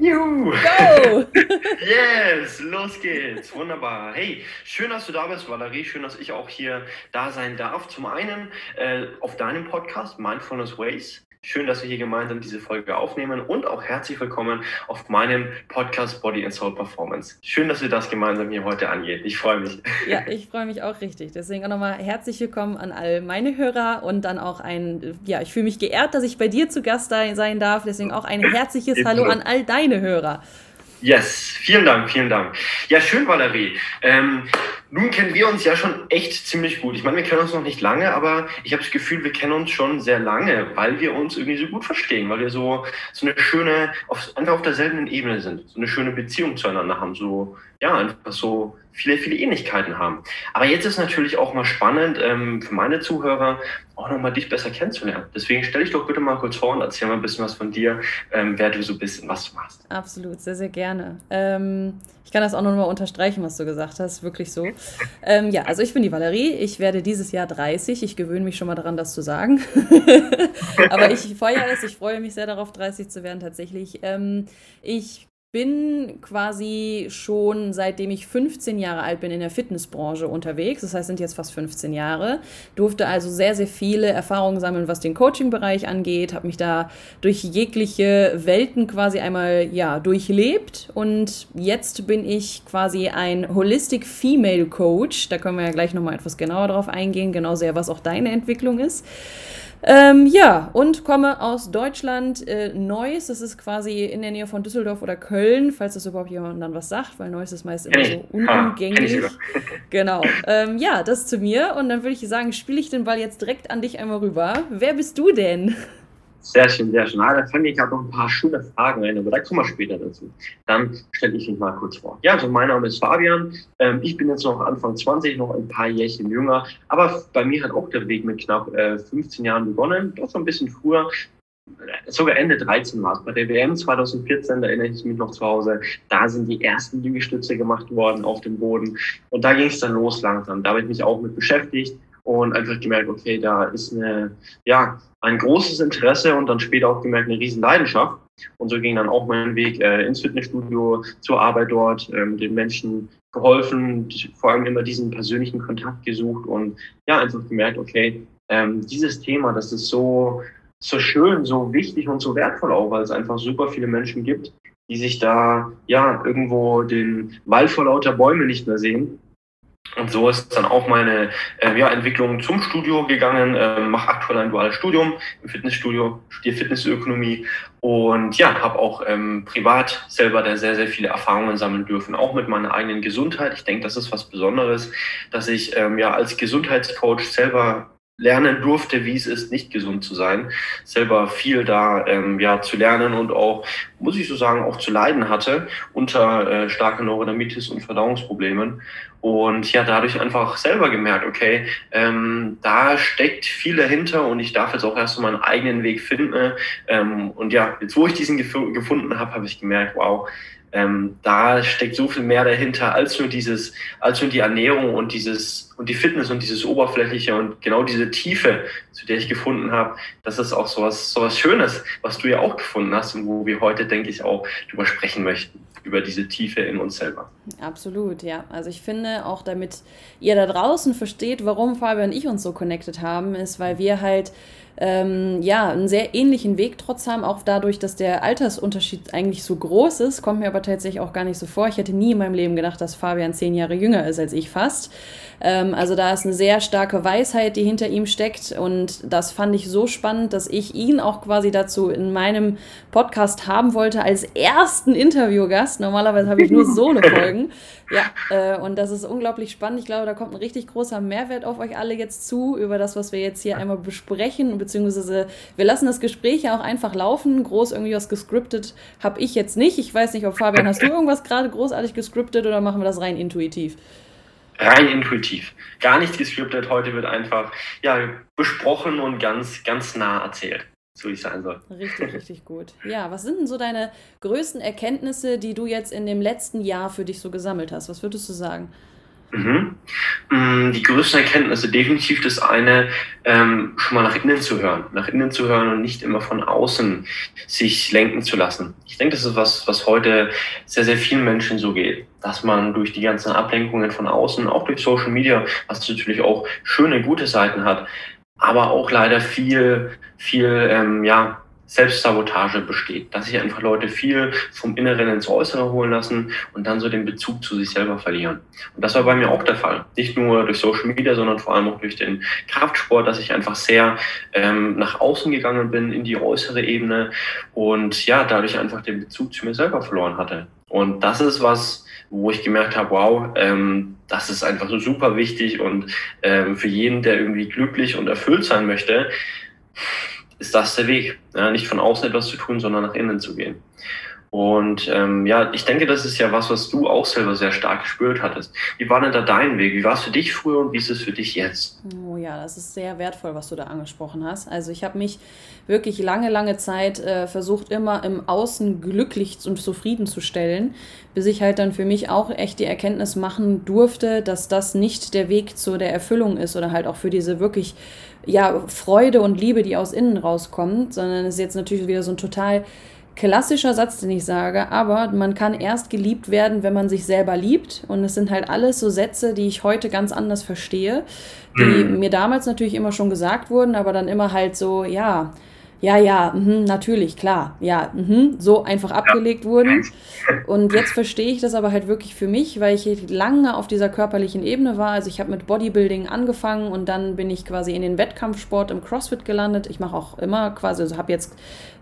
Juhu! Go! yes, los geht's. Wunderbar. Hey, schön, dass du da bist, Valerie. Schön, dass ich auch hier da sein darf. Zum einen äh, auf deinem Podcast Mindfulness Ways. Schön, dass wir hier gemeinsam diese Folge aufnehmen und auch herzlich willkommen auf meinem Podcast Body and Soul Performance. Schön, dass wir das gemeinsam hier heute angehen. Ich freue mich. Ja, ich freue mich auch richtig. Deswegen auch nochmal herzlich willkommen an all meine Hörer und dann auch ein, ja, ich fühle mich geehrt, dass ich bei dir zu Gast sein darf. Deswegen auch ein herzliches Hallo an all deine Hörer. Yes, vielen Dank, vielen Dank. Ja, schön, Valerie. Ähm, nun kennen wir uns ja schon echt ziemlich gut. Ich meine, wir kennen uns noch nicht lange, aber ich habe das Gefühl, wir kennen uns schon sehr lange, weil wir uns irgendwie so gut verstehen, weil wir so, so eine schöne, auf, einfach auf derselben Ebene sind, so eine schöne Beziehung zueinander haben, so, ja, einfach so viele, viele Ähnlichkeiten haben. Aber jetzt ist natürlich auch mal spannend ähm, für meine Zuhörer, auch nochmal dich besser kennenzulernen. Deswegen stell dich doch bitte mal kurz vor und erzähl mal ein bisschen was von dir, ähm, wer du so bist und was du machst. Absolut, sehr, sehr gerne. Ähm, ich kann das auch nochmal unterstreichen, was du gesagt hast, wirklich so. Ähm, ja, also ich bin die Valerie, ich werde dieses Jahr 30, ich gewöhne mich schon mal daran, das zu sagen. Aber ich feiere es, ich freue mich sehr darauf, 30 zu werden tatsächlich. Ähm, ich bin quasi schon seitdem ich 15 Jahre alt bin in der Fitnessbranche unterwegs. Das heißt, sind jetzt fast 15 Jahre. Durfte also sehr, sehr viele Erfahrungen sammeln, was den Coaching-Bereich angeht. Habe mich da durch jegliche Welten quasi einmal ja durchlebt. Und jetzt bin ich quasi ein Holistic Female Coach. Da können wir ja gleich nochmal etwas genauer drauf eingehen, genau sehr, was auch deine Entwicklung ist. Ähm, ja, und komme aus Deutschland, äh, Neuss, das ist quasi in der Nähe von Düsseldorf oder Köln, falls das überhaupt jemand dann was sagt, weil Neuss ist meist immer so unumgänglich. genau. Ähm, ja, das zu mir und dann würde ich sagen, spiele ich den Ball jetzt direkt an dich einmal rüber. Wer bist du denn? Sehr schön, sehr schön. Ah, da fange ich gerade noch ein paar schöne Fragen ein, aber da kommen wir später dazu. Dann stelle ich mich mal kurz vor. Ja, also mein Name ist Fabian. Ähm, ich bin jetzt noch Anfang 20, noch ein paar Jährchen jünger. Aber bei mir hat auch der Weg mit knapp äh, 15 Jahren begonnen. Doch so ein bisschen früher. Äh, sogar Ende 13 war es. Bei der WM 2014, da erinnere ich mich noch zu Hause, da sind die ersten Liegestütze gemacht worden auf dem Boden. Und da ging es dann los langsam. Da habe ich mich auch mit beschäftigt und einfach gemerkt, okay, da ist eine, ja, ein großes Interesse und dann später auch gemerkt, eine riesen Leidenschaft. Und so ging dann auch mein Weg äh, ins Fitnessstudio, zur Arbeit dort, ähm, den Menschen geholfen, vor allem immer diesen persönlichen Kontakt gesucht und ja, einfach gemerkt, okay, ähm, dieses Thema, das ist so, so schön, so wichtig und so wertvoll auch, weil es einfach super viele Menschen gibt, die sich da ja irgendwo den Wald vor lauter Bäume nicht mehr sehen und so ist dann auch meine äh, ja, Entwicklung zum Studio gegangen, äh, mache aktuell ein duales Studium im Fitnessstudio, studiere Fitnessökonomie und ja, habe auch ähm, privat selber da sehr, sehr viele Erfahrungen sammeln dürfen, auch mit meiner eigenen Gesundheit. Ich denke, das ist was Besonderes, dass ich ähm, ja als Gesundheitscoach selber lernen durfte, wie es ist, nicht gesund zu sein, selber viel da ähm, ja zu lernen und auch, muss ich so sagen, auch zu leiden hatte unter äh, starker Neurodermitis und Verdauungsproblemen und ja, dadurch einfach selber gemerkt, okay, ähm, da steckt viel dahinter und ich darf jetzt auch erst so meinen eigenen Weg finden. Ähm, und ja, jetzt wo ich diesen gef gefunden habe, habe ich gemerkt, wow, ähm, da steckt so viel mehr dahinter als nur dieses, als nur die Ernährung und dieses und die Fitness und dieses Oberflächliche und genau diese Tiefe, zu der ich gefunden habe, das ist auch sowas, sowas Schönes, was du ja auch gefunden hast und wo wir heute, denke ich, auch drüber sprechen möchten über diese Tiefe in uns selber. Absolut, ja. Also ich finde auch, damit ihr da draußen versteht, warum Fabian und ich uns so connected haben, ist, weil wir halt ähm, ja, einen sehr ähnlichen Weg trotz haben, auch dadurch, dass der Altersunterschied eigentlich so groß ist, kommt mir aber tatsächlich auch gar nicht so vor. Ich hätte nie in meinem Leben gedacht, dass Fabian zehn Jahre jünger ist als ich fast. Ähm, also da ist eine sehr starke Weisheit, die hinter ihm steckt und das fand ich so spannend, dass ich ihn auch quasi dazu in meinem Podcast haben wollte als ersten Interviewgast. Normalerweise habe ich nur Solo-Folgen. Ja, äh, und das ist unglaublich spannend. Ich glaube, da kommt ein richtig großer Mehrwert auf euch alle jetzt zu, über das, was wir jetzt hier einmal besprechen, beziehungsweise wir lassen das Gespräch ja auch einfach laufen. Groß irgendwie was gescriptet habe ich jetzt nicht. Ich weiß nicht, ob Fabian, hast du irgendwas gerade großartig gescriptet oder machen wir das rein intuitiv? Rein intuitiv. Gar nicht gescriptet. Heute wird einfach ja, besprochen und ganz, ganz nah erzählt so wie es sein soll. Richtig, richtig gut. Ja, was sind denn so deine größten Erkenntnisse, die du jetzt in dem letzten Jahr für dich so gesammelt hast? Was würdest du sagen? Mhm. Mm, die größten Erkenntnisse, definitiv das eine, ähm, schon mal nach innen zu hören, nach innen zu hören und nicht immer von außen sich lenken zu lassen. Ich denke, das ist was, was heute sehr, sehr vielen Menschen so geht, dass man durch die ganzen Ablenkungen von außen, auch durch Social Media, was natürlich auch schöne, gute Seiten hat, aber auch leider viel, viel, ähm, ja, Selbstsabotage besteht, dass sich einfach Leute viel vom Inneren ins Äußere holen lassen und dann so den Bezug zu sich selber verlieren. Und das war bei mir auch der Fall. Nicht nur durch Social Media, sondern vor allem auch durch den Kraftsport, dass ich einfach sehr ähm, nach außen gegangen bin, in die äußere Ebene und ja, dadurch einfach den Bezug zu mir selber verloren hatte. Und das ist was, wo ich gemerkt habe, wow, ähm, das ist einfach so super wichtig und ähm, für jeden, der irgendwie glücklich und erfüllt sein möchte, ist das der Weg. Ja, nicht von außen etwas zu tun, sondern nach innen zu gehen. Und ähm, ja, ich denke, das ist ja was, was du auch selber sehr stark gespürt hattest. Wie war denn da dein Weg? Wie war es für dich früher und wie ist es für dich jetzt? Oh ja, das ist sehr wertvoll, was du da angesprochen hast. Also ich habe mich wirklich lange, lange Zeit äh, versucht, immer im Außen glücklich und zufriedenzustellen, bis ich halt dann für mich auch echt die Erkenntnis machen durfte, dass das nicht der Weg zu der Erfüllung ist oder halt auch für diese wirklich ja, Freude und Liebe, die aus innen rauskommt, sondern es ist jetzt natürlich wieder so ein total klassischer Satz, den ich sage, aber man kann erst geliebt werden, wenn man sich selber liebt. Und es sind halt alles so Sätze, die ich heute ganz anders verstehe, die mhm. mir damals natürlich immer schon gesagt wurden, aber dann immer halt so, ja, ja, ja, mh, natürlich, klar, ja, mh, so einfach abgelegt wurden. Und jetzt verstehe ich das aber halt wirklich für mich, weil ich lange auf dieser körperlichen Ebene war. Also ich habe mit Bodybuilding angefangen und dann bin ich quasi in den Wettkampfsport im CrossFit gelandet. Ich mache auch immer quasi, also habe jetzt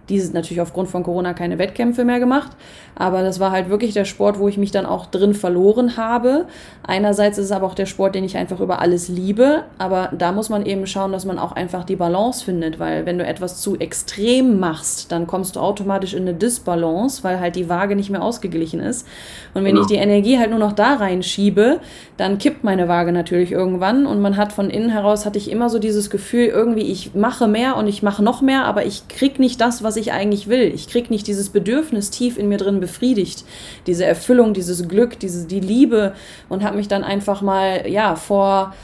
dieses natürlich aufgrund von Corona keine Wettkämpfe mehr gemacht, aber das war halt wirklich der Sport, wo ich mich dann auch drin verloren habe. Einerseits ist es aber auch der Sport, den ich einfach über alles liebe, aber da muss man eben schauen, dass man auch einfach die Balance findet, weil wenn du etwas zu extrem machst, dann kommst du automatisch in eine Disbalance, weil halt die Waage nicht mehr ausgeglichen ist. Und wenn genau. ich die Energie halt nur noch da reinschiebe, dann kippt meine Waage natürlich irgendwann und man hat von innen heraus hatte ich immer so dieses Gefühl, irgendwie ich mache mehr und ich mache noch mehr, aber ich krieg nicht das, was ich eigentlich will. Ich kriege nicht dieses Bedürfnis tief in mir drin befriedigt, diese Erfüllung, dieses Glück, diese, die Liebe und habe mich dann einfach mal, ja, vor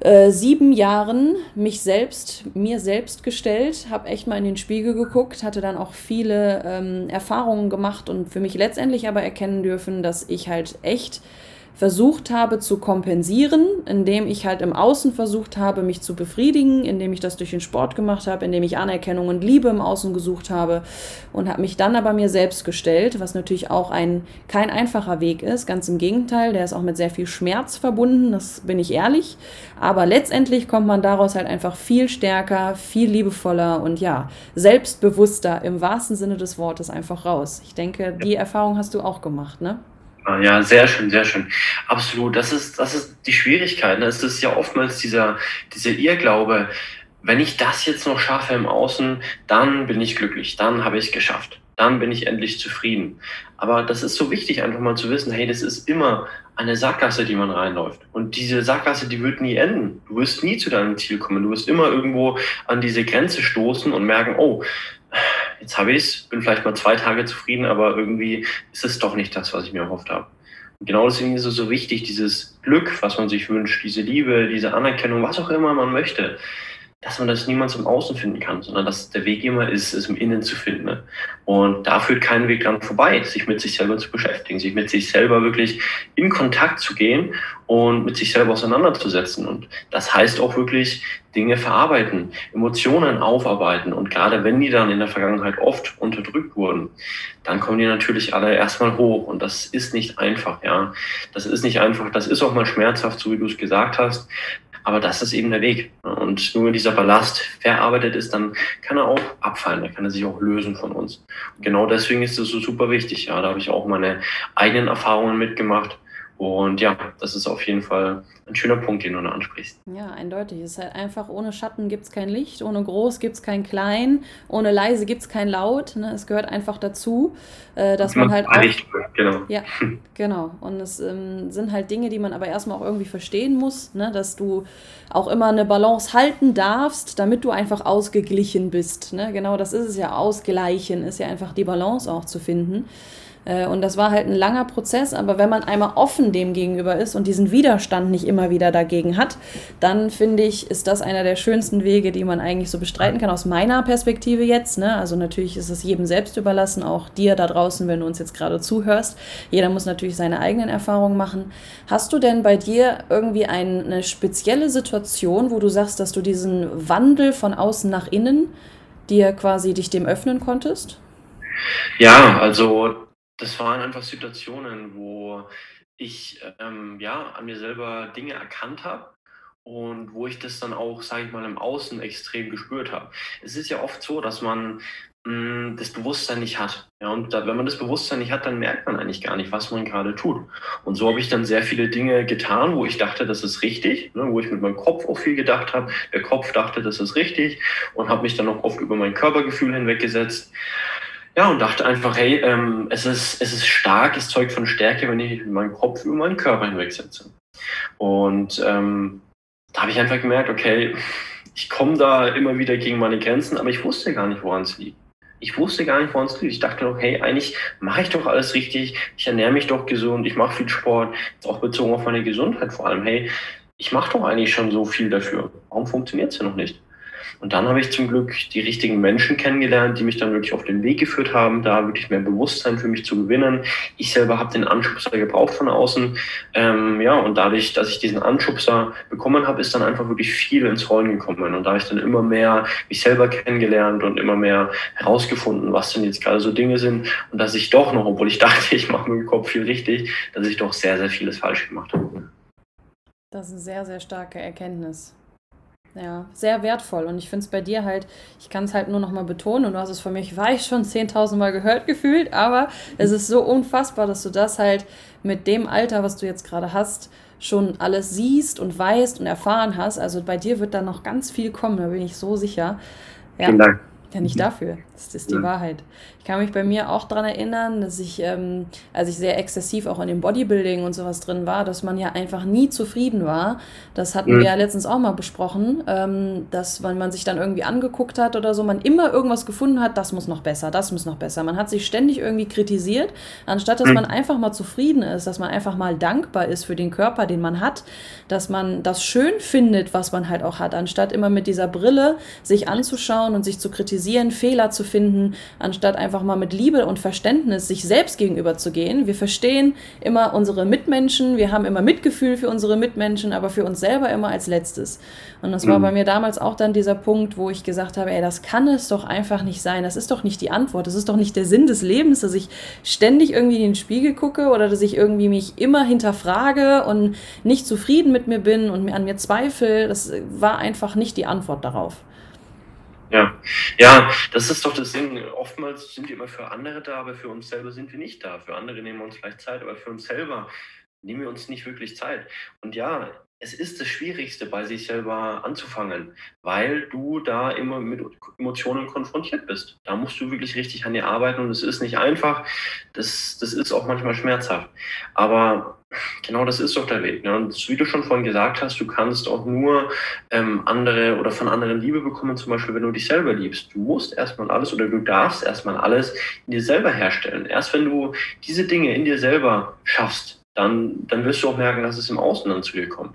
äh, sieben Jahren mich selbst, mir selbst gestellt, habe echt mal in den Spiegel geguckt, hatte dann auch viele ähm, Erfahrungen gemacht und für mich letztendlich aber erkennen dürfen, dass ich halt echt versucht habe zu kompensieren, indem ich halt im Außen versucht habe, mich zu befriedigen, indem ich das durch den Sport gemacht habe, indem ich Anerkennung und Liebe im Außen gesucht habe und habe mich dann aber mir selbst gestellt, was natürlich auch ein kein einfacher Weg ist, ganz im Gegenteil, der ist auch mit sehr viel Schmerz verbunden, das bin ich ehrlich, aber letztendlich kommt man daraus halt einfach viel stärker, viel liebevoller und ja, selbstbewusster im wahrsten Sinne des Wortes einfach raus. Ich denke, die Erfahrung hast du auch gemacht, ne? Ja, sehr schön, sehr schön. Absolut. Das ist, das ist die Schwierigkeit. Ne? Es ist ja oftmals dieser, dieser Irrglaube, wenn ich das jetzt noch schaffe im Außen, dann bin ich glücklich, dann habe ich es geschafft, dann bin ich endlich zufrieden. Aber das ist so wichtig, einfach mal zu wissen, hey, das ist immer eine Sackgasse, die man reinläuft. Und diese Sackgasse, die wird nie enden. Du wirst nie zu deinem Ziel kommen. Du wirst immer irgendwo an diese Grenze stoßen und merken, oh, jetzt habe ich es, bin vielleicht mal zwei Tage zufrieden, aber irgendwie ist es doch nicht das, was ich mir erhofft habe. Und genau deswegen ist es so wichtig, dieses Glück, was man sich wünscht, diese Liebe, diese Anerkennung, was auch immer man möchte, dass man das niemals im Außen finden kann, sondern dass der Weg immer ist, es im Innen zu finden. Ne? Und da führt kein Weg dran vorbei, sich mit sich selber zu beschäftigen, sich mit sich selber wirklich in Kontakt zu gehen und mit sich selber auseinanderzusetzen. Und das heißt auch wirklich Dinge verarbeiten, Emotionen aufarbeiten. Und gerade wenn die dann in der Vergangenheit oft unterdrückt wurden, dann kommen die natürlich alle erstmal hoch. Und das ist nicht einfach, ja. Das ist nicht einfach. Das ist auch mal schmerzhaft, so wie du es gesagt hast. Aber das ist eben der Weg. Und nur wenn dieser Ballast verarbeitet ist, dann kann er auch abfallen, dann kann er sich auch lösen von uns. Und genau deswegen ist es so super wichtig. Ja, da habe ich auch meine eigenen Erfahrungen mitgemacht. Und ja, das ist auf jeden Fall ein schöner Punkt, den du da ansprichst. Ja, eindeutig. Es ist halt einfach, ohne Schatten gibt es kein Licht, ohne groß gibt es kein klein, ohne leise gibt es kein laut. Ne? Es gehört einfach dazu, äh, dass man, man halt auch... Licht, genau. Ja, genau. Und es ähm, sind halt Dinge, die man aber erstmal auch irgendwie verstehen muss, ne? dass du auch immer eine Balance halten darfst, damit du einfach ausgeglichen bist. Ne? Genau das ist es ja, ausgleichen ist ja einfach die Balance auch zu finden. Äh, und das war halt ein langer Prozess, aber wenn man einmal offen dem gegenüber ist und diesen Widerstand nicht immer wieder dagegen hat, dann finde ich, ist das einer der schönsten Wege, die man eigentlich so bestreiten kann, aus meiner Perspektive jetzt. Ne? Also natürlich ist es jedem selbst überlassen, auch dir da draußen, wenn du uns jetzt gerade zuhörst. Jeder muss natürlich seine eigenen Erfahrungen machen. Hast du denn bei dir irgendwie eine spezielle Situation, wo du sagst, dass du diesen Wandel von außen nach innen dir quasi dich dem öffnen konntest? Ja, also das waren einfach Situationen, wo ich ähm, ja an mir selber Dinge erkannt habe und wo ich das dann auch, sage ich mal, im Außen extrem gespürt habe. Es ist ja oft so, dass man mh, mm, das Bewusstsein nicht hat. Ja, und da, wenn man das Bewusstsein nicht hat, dann merkt man eigentlich gar nicht, was man gerade tut. Und so habe ich dann sehr viele Dinge getan, wo ich dachte, das ist richtig, ne, wo ich mit meinem Kopf auch viel gedacht habe. Der Kopf dachte, das ist richtig und habe mich dann auch oft über mein Körpergefühl hinweggesetzt. Ja, und dachte einfach, hey, ähm, es, ist, es ist stark, es zeugt von Stärke, wenn ich mit meinem Kopf über meinen Körper hinwegsetze. Und ähm, da habe ich einfach gemerkt, okay, ich komme da immer wieder gegen meine Grenzen, aber ich wusste gar nicht, woran es liegt. Ich wusste gar nicht, woran es liegt. Ich dachte doch, hey, eigentlich mache ich doch alles richtig. Ich ernähre mich doch gesund, ich mache viel Sport, auch bezogen auf meine Gesundheit vor allem. Hey, ich mache doch eigentlich schon so viel dafür. Warum funktioniert es ja noch nicht? Und dann habe ich zum Glück die richtigen Menschen kennengelernt, die mich dann wirklich auf den Weg geführt haben, da wirklich mehr Bewusstsein für mich zu gewinnen. Ich selber habe den Anschubser gebraucht von außen. Ähm, ja, und dadurch, dass ich diesen Anschubser bekommen habe, ist dann einfach wirklich viel ins Rollen gekommen. Und da habe ich dann immer mehr mich selber kennengelernt und immer mehr herausgefunden, was denn jetzt gerade so Dinge sind. Und dass ich doch noch, obwohl ich dachte, ich mache mit dem Kopf viel richtig, dass ich doch sehr, sehr vieles falsch gemacht habe. Das ist eine sehr, sehr starke Erkenntnis. Ja, sehr wertvoll. Und ich finde es bei dir halt, ich kann es halt nur noch mal betonen, und du hast es von mir, ich weiß schon 10.000 Mal gehört gefühlt, aber es ist so unfassbar, dass du das halt mit dem Alter, was du jetzt gerade hast, schon alles siehst und weißt und erfahren hast. Also bei dir wird da noch ganz viel kommen, da bin ich so sicher. Ja. Vielen Dank. Ja, nicht dafür. Das ist die ja. Wahrheit. Ich kann mich bei mir auch daran erinnern, dass ich, ähm, als ich sehr exzessiv auch in dem Bodybuilding und sowas drin war, dass man ja einfach nie zufrieden war. Das hatten mhm. wir ja letztens auch mal besprochen, ähm, dass wenn man sich dann irgendwie angeguckt hat oder so, man immer irgendwas gefunden hat, das muss noch besser, das muss noch besser. Man hat sich ständig irgendwie kritisiert, anstatt dass mhm. man einfach mal zufrieden ist, dass man einfach mal dankbar ist für den Körper, den man hat, dass man das schön findet, was man halt auch hat, anstatt immer mit dieser Brille sich anzuschauen und sich zu kritisieren, Fehler zu finden, anstatt einfach mal mit Liebe und Verständnis sich selbst gegenüber zu gehen. Wir verstehen immer unsere Mitmenschen, wir haben immer Mitgefühl für unsere Mitmenschen, aber für uns selber immer als letztes. Und das war mhm. bei mir damals auch dann dieser Punkt, wo ich gesagt habe, ey, das kann es doch einfach nicht sein. Das ist doch nicht die Antwort. Das ist doch nicht der Sinn des Lebens, dass ich ständig irgendwie in den Spiegel gucke oder dass ich irgendwie mich immer hinterfrage und nicht zufrieden mit mir bin und an mir zweifle. Das war einfach nicht die Antwort darauf. Ja, ja, das ist doch das Ding. Oftmals sind wir immer für andere da, aber für uns selber sind wir nicht da. Für andere nehmen wir uns vielleicht Zeit, aber für uns selber nehmen wir uns nicht wirklich Zeit. Und ja, es ist das Schwierigste, bei sich selber anzufangen, weil du da immer mit Emotionen konfrontiert bist. Da musst du wirklich richtig an dir arbeiten und es ist nicht einfach. Das, das ist auch manchmal schmerzhaft. Aber genau das ist doch der Weg. Ne? Und wie du schon vorhin gesagt hast, du kannst auch nur ähm, andere oder von anderen Liebe bekommen, zum Beispiel, wenn du dich selber liebst. Du musst erstmal alles oder du darfst erstmal alles in dir selber herstellen. Erst wenn du diese Dinge in dir selber schaffst, dann, dann wirst du auch merken, dass es im Außen dann zu dir kommt.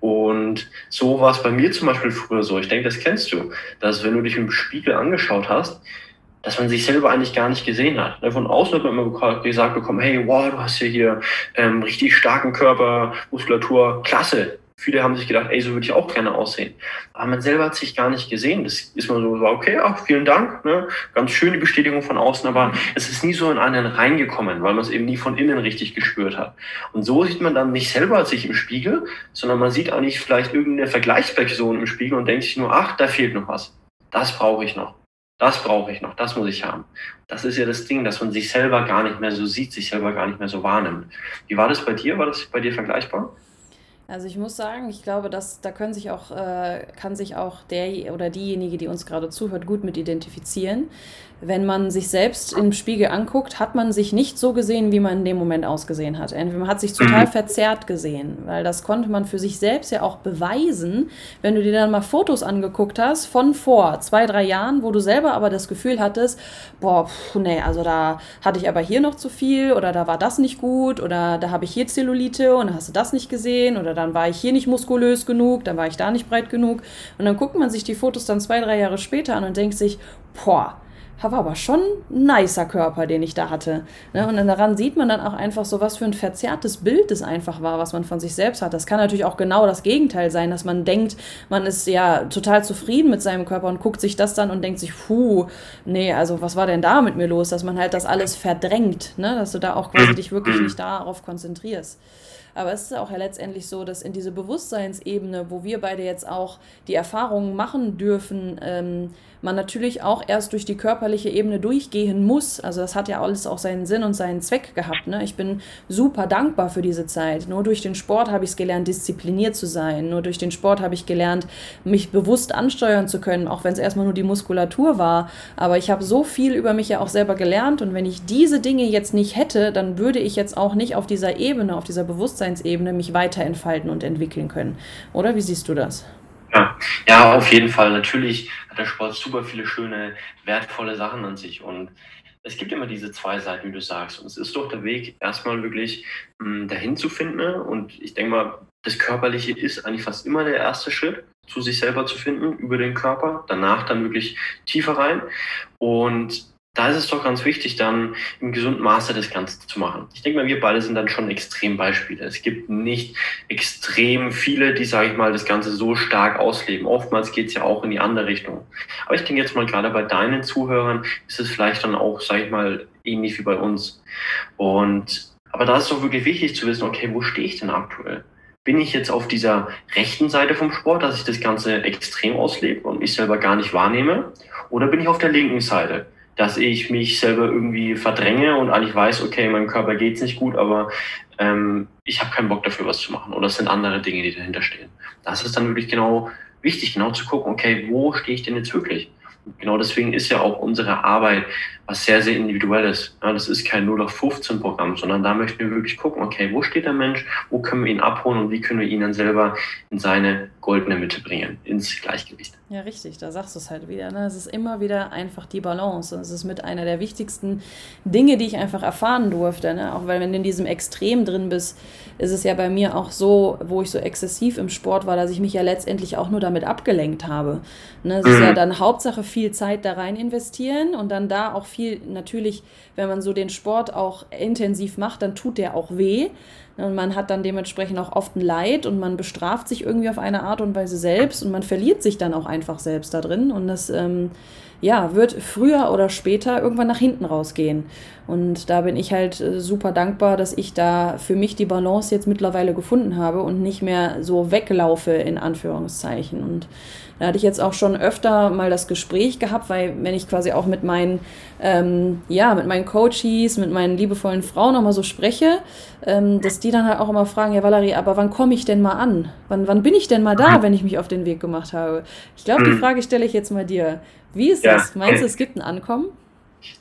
Und so war es bei mir zum Beispiel früher so. Ich denke, das kennst du, dass wenn du dich im Spiegel angeschaut hast, dass man sich selber eigentlich gar nicht gesehen hat. Ne, von außen hat man immer gesagt bekommen, hey, wow, du hast ja hier ähm, richtig starken Körper, Muskulatur, klasse. Viele haben sich gedacht, ey, so würde ich auch gerne aussehen. Aber man selber hat sich gar nicht gesehen. Das ist man so, okay, ach, vielen Dank, ne? ganz schöne Bestätigung von außen, aber es ist nie so in einen reingekommen, weil man es eben nie von innen richtig gespürt hat. Und so sieht man dann nicht selber sich im Spiegel, sondern man sieht eigentlich vielleicht irgendeine Vergleichsperson im Spiegel und denkt sich nur, ach, da fehlt noch was. Das brauche ich noch. Das brauche ich noch, das muss ich haben. Das ist ja das Ding, dass man sich selber gar nicht mehr so sieht, sich selber gar nicht mehr so wahrnimmt. Wie war das bei dir? War das bei dir vergleichbar? Also ich muss sagen, ich glaube, dass da können sich auch, äh, kann sich auch der oder diejenige, die uns gerade zuhört, gut mit identifizieren wenn man sich selbst im Spiegel anguckt, hat man sich nicht so gesehen, wie man in dem Moment ausgesehen hat. Entweder man hat sich total mhm. verzerrt gesehen, weil das konnte man für sich selbst ja auch beweisen, wenn du dir dann mal Fotos angeguckt hast von vor zwei, drei Jahren, wo du selber aber das Gefühl hattest, boah, pff, nee, also da hatte ich aber hier noch zu viel oder da war das nicht gut oder da habe ich hier Zellulite und hast du das nicht gesehen oder dann war ich hier nicht muskulös genug, dann war ich da nicht breit genug und dann guckt man sich die Fotos dann zwei, drei Jahre später an und denkt sich, boah, war aber schon ein nicer Körper, den ich da hatte. Ne? Und daran sieht man dann auch einfach so, was für ein verzerrtes Bild es einfach war, was man von sich selbst hat. Das kann natürlich auch genau das Gegenteil sein, dass man denkt, man ist ja total zufrieden mit seinem Körper und guckt sich das dann und denkt sich, puh, nee, also was war denn da mit mir los? Dass man halt das alles verdrängt, ne? dass du da auch quasi dich wirklich nicht darauf konzentrierst. Aber es ist auch ja letztendlich so, dass in diese Bewusstseinsebene, wo wir beide jetzt auch die Erfahrungen machen dürfen, ähm, man natürlich auch erst durch die körperliche Ebene durchgehen muss. Also das hat ja alles auch seinen Sinn und seinen Zweck gehabt. Ne? Ich bin super dankbar für diese Zeit. Nur durch den Sport habe ich es gelernt, diszipliniert zu sein. Nur durch den Sport habe ich gelernt, mich bewusst ansteuern zu können, auch wenn es erstmal nur die Muskulatur war. Aber ich habe so viel über mich ja auch selber gelernt. Und wenn ich diese Dinge jetzt nicht hätte, dann würde ich jetzt auch nicht auf dieser Ebene, auf dieser Bewusstseinsebene mich weiterentfalten und entwickeln können. Oder wie siehst du das? Ja, ja, auf jeden Fall. Natürlich hat der Sport super viele schöne, wertvolle Sachen an sich. Und es gibt immer diese zwei Seiten, wie du sagst. Und es ist doch der Weg, erstmal wirklich mh, hm, dahin zu finden. Ne? Und ich denke mal, das Körperliche ist eigentlich fast immer der erste Schritt, zu sich selber zu finden, über den Körper. Danach dann wirklich tiefer rein. Und da ist es doch ganz wichtig, dann im gesunden Maße das Ganze zu machen. Ich denke mal, wir beide sind dann schon Extrembeispiele. Es gibt nicht extrem viele, die, sage ich mal, das Ganze so stark ausleben. Oftmals geht es ja auch in die andere Richtung. Aber ich denke jetzt mal, gerade bei deinen Zuhörern ist es vielleicht dann auch, sage ich mal, ähnlich wie bei uns. Und aber da ist doch wirklich wichtig zu wissen, okay, wo stehe ich denn aktuell? Bin ich jetzt auf dieser rechten Seite vom Sport, dass ich das Ganze extrem auslebe und mich selber gar nicht wahrnehme? Oder bin ich auf der linken Seite? Dass ich mich selber irgendwie verdränge und eigentlich weiß, okay, meinem Körper geht's nicht gut, aber ähm, ich habe keinen Bock dafür, was zu machen. Oder es sind andere Dinge, die dahinter stehen. Das ist dann wirklich genau wichtig, genau zu gucken, okay, wo stehe ich denn jetzt wirklich? Und genau deswegen ist ja auch unsere Arbeit was sehr, sehr individuelles. Ja, das ist kein 0 auf 15 Programm, sondern da möchten wir wirklich gucken, okay, wo steht der Mensch, wo können wir ihn abholen und wie können wir ihn dann selber in seine goldene Mitte bringen, ins Gleichgewicht. Ja, richtig, da sagst du es halt wieder. Ne? Es ist immer wieder einfach die Balance. Es ist mit einer der wichtigsten Dinge, die ich einfach erfahren durfte. Ne? Auch weil, wenn du in diesem Extrem drin bist, ist es ja bei mir auch so, wo ich so exzessiv im Sport war, dass ich mich ja letztendlich auch nur damit abgelenkt habe. Ne? Es ist ja mhm. dann Hauptsache viel Zeit da rein investieren und dann da auch viel, natürlich, wenn man so den Sport auch intensiv macht, dann tut der auch weh. Und man hat dann dementsprechend auch oft ein Leid und man bestraft sich irgendwie auf eine Art und Weise selbst und man verliert sich dann auch einfach selbst da drin. Und das ähm, ja, wird früher oder später irgendwann nach hinten rausgehen. Und da bin ich halt äh, super dankbar, dass ich da für mich die Balance jetzt mittlerweile gefunden habe und nicht mehr so weglaufe, in Anführungszeichen. Und da hatte ich jetzt auch schon öfter mal das Gespräch gehabt, weil wenn ich quasi auch mit meinen, ähm, ja, mit meinen Coaches, mit meinen liebevollen Frauen nochmal so spreche, ähm, dass die dann halt auch immer fragen, ja Valerie, aber wann komme ich denn mal an? Wann, wann bin ich denn mal da, wenn ich mich auf den Weg gemacht habe? Ich glaube, die Frage stelle ich jetzt mal dir. Wie ist ja. das? Meinst du, es gibt ein Ankommen?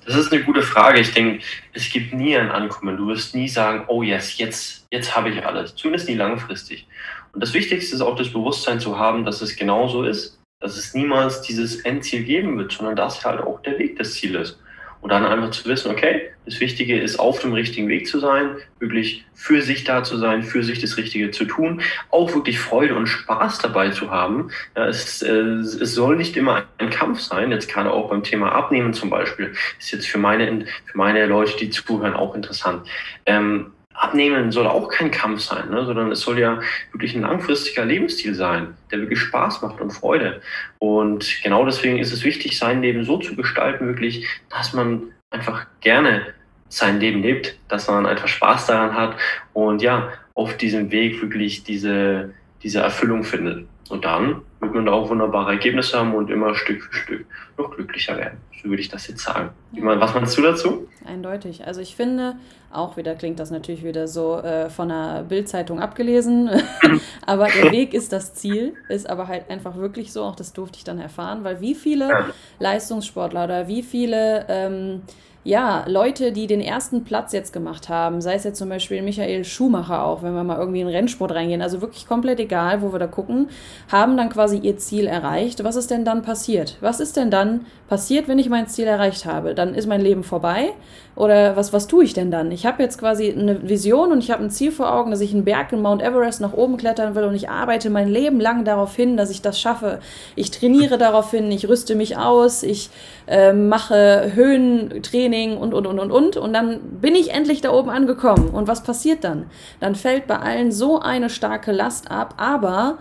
Das ist eine gute Frage. Ich denke, es gibt nie ein Ankommen. Du wirst nie sagen, oh yes, jetzt, jetzt habe ich alles. Zumindest nie langfristig. Und das Wichtigste ist auch das Bewusstsein zu haben, dass es genauso ist, dass es niemals dieses Endziel geben wird, sondern dass halt auch der Weg das Ziel ist. Und dann einfach zu wissen, okay, das Wichtige ist, auf dem richtigen Weg zu sein, wirklich für sich da zu sein, für sich das Richtige zu tun, auch wirklich Freude und Spaß dabei zu haben. Ja, es, äh, es soll nicht immer ein Kampf sein, jetzt gerade auch beim Thema Abnehmen zum Beispiel, ist jetzt für meine, für meine Leute, die zuhören, auch interessant. Ähm, Abnehmen soll auch kein Kampf sein, ne, sondern es soll ja wirklich ein langfristiger Lebensstil sein, der wirklich Spaß macht und Freude. Und genau deswegen ist es wichtig, sein Leben so zu gestalten, wirklich, dass man einfach gerne sein Leben lebt, dass man einfach Spaß daran hat und ja, auf diesem Weg wirklich diese, diese Erfüllung findet. Und dann wird man da auch wunderbare Ergebnisse haben und immer Stück für Stück noch glücklicher werden. Würde ich das jetzt sagen. Ja. Was meinst du dazu? Eindeutig. Also ich finde, auch wieder klingt das natürlich wieder so äh, von einer Bildzeitung abgelesen, aber der Weg ist das Ziel, ist aber halt einfach wirklich so, auch das durfte ich dann erfahren, weil wie viele ja. Leistungssportler oder wie viele ähm, ja, Leute, die den ersten Platz jetzt gemacht haben, sei es jetzt zum Beispiel Michael Schumacher auch, wenn wir mal irgendwie in Rennsport reingehen, also wirklich komplett egal, wo wir da gucken, haben dann quasi ihr Ziel erreicht. Was ist denn dann passiert? Was ist denn dann passiert, wenn ich mein Ziel erreicht habe? Dann ist mein Leben vorbei oder was, was tue ich denn dann? Ich habe jetzt quasi eine Vision und ich habe ein Ziel vor Augen, dass ich einen Berg in Mount Everest nach oben klettern will und ich arbeite mein Leben lang darauf hin, dass ich das schaffe. Ich trainiere darauf hin, ich rüste mich aus, ich äh, mache Höhentraining und, und, und, und, und. Und dann bin ich endlich da oben angekommen. Und was passiert dann? Dann fällt bei allen so eine starke Last ab, aber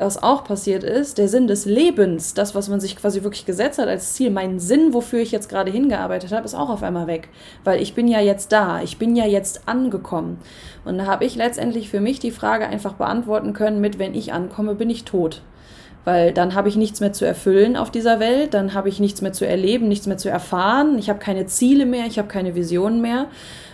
was auch passiert ist, der Sinn des Lebens, das, was man sich quasi wirklich gesetzt hat als Ziel, mein Sinn, wofür ich jetzt gerade hingearbeitet habe, ist auch auf einmal weg. Weil ich bin ja jetzt da, ich bin ja jetzt angekommen. Und da habe ich letztendlich für mich die Frage einfach beantworten können mit, wenn ich ankomme, bin ich tot weil dann habe ich nichts mehr zu erfüllen auf dieser Welt, dann habe ich nichts mehr zu erleben, nichts mehr zu erfahren, ich habe keine Ziele mehr, ich habe keine Visionen mehr.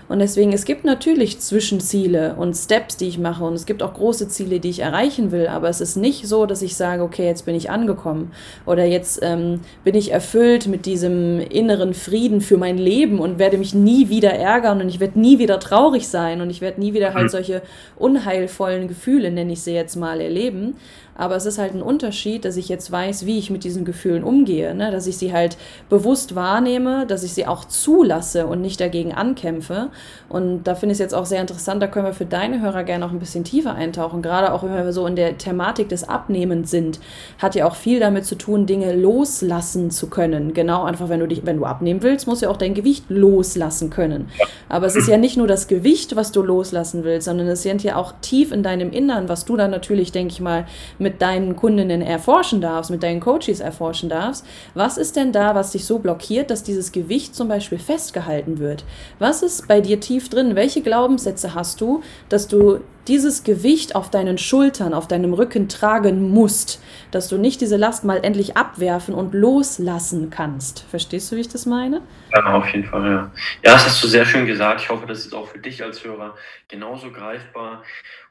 Und deswegen, es gibt natürlich Zwischenziele und Steps, die ich mache und es gibt auch große Ziele, die ich erreichen will, aber es ist nicht so, dass ich sage, okay, jetzt bin ich angekommen oder jetzt ähm, bin ich erfüllt mit diesem inneren Frieden für mein Leben und werde mich nie wieder ärgern und ich werde nie wieder traurig sein und ich werde nie wieder halt mhm. solche unheilvollen Gefühle, nenne ich sie jetzt mal, erleben, aber es ist halt ein Unterschied, dass ich jetzt weiß, wie ich mit diesen Gefühlen umgehe, ne? dass ich sie halt bewusst wahrnehme, dass ich sie auch zulasse und nicht dagegen ankämpfe. Und da finde ich es jetzt auch sehr interessant, da können wir für deine Hörer gerne noch ein bisschen tiefer eintauchen. Gerade auch wenn wir so in der Thematik des Abnehmens sind, hat ja auch viel damit zu tun, Dinge loslassen zu können. Genau, einfach wenn du dich, wenn du abnehmen willst, musst du auch dein Gewicht loslassen können. Aber es ist ja nicht nur das Gewicht, was du loslassen willst, sondern es sind ja auch tief in deinem Innern, was du dann natürlich, denke ich mal, mit deinen Kundinnen erforschen darfst, mit deinen Coaches erforschen darfst. Was ist denn da, was dich so blockiert, dass dieses Gewicht zum Beispiel festgehalten wird? Was ist bei dir tief drin? Welche Glaubenssätze hast du, dass du dieses Gewicht auf deinen Schultern, auf deinem Rücken tragen musst, dass du nicht diese Last mal endlich abwerfen und loslassen kannst. Verstehst du, wie ich das meine? Ja, auf jeden Fall, ja. Ja, das hast du sehr schön gesagt. Ich hoffe, das ist auch für dich als Hörer genauso greifbar.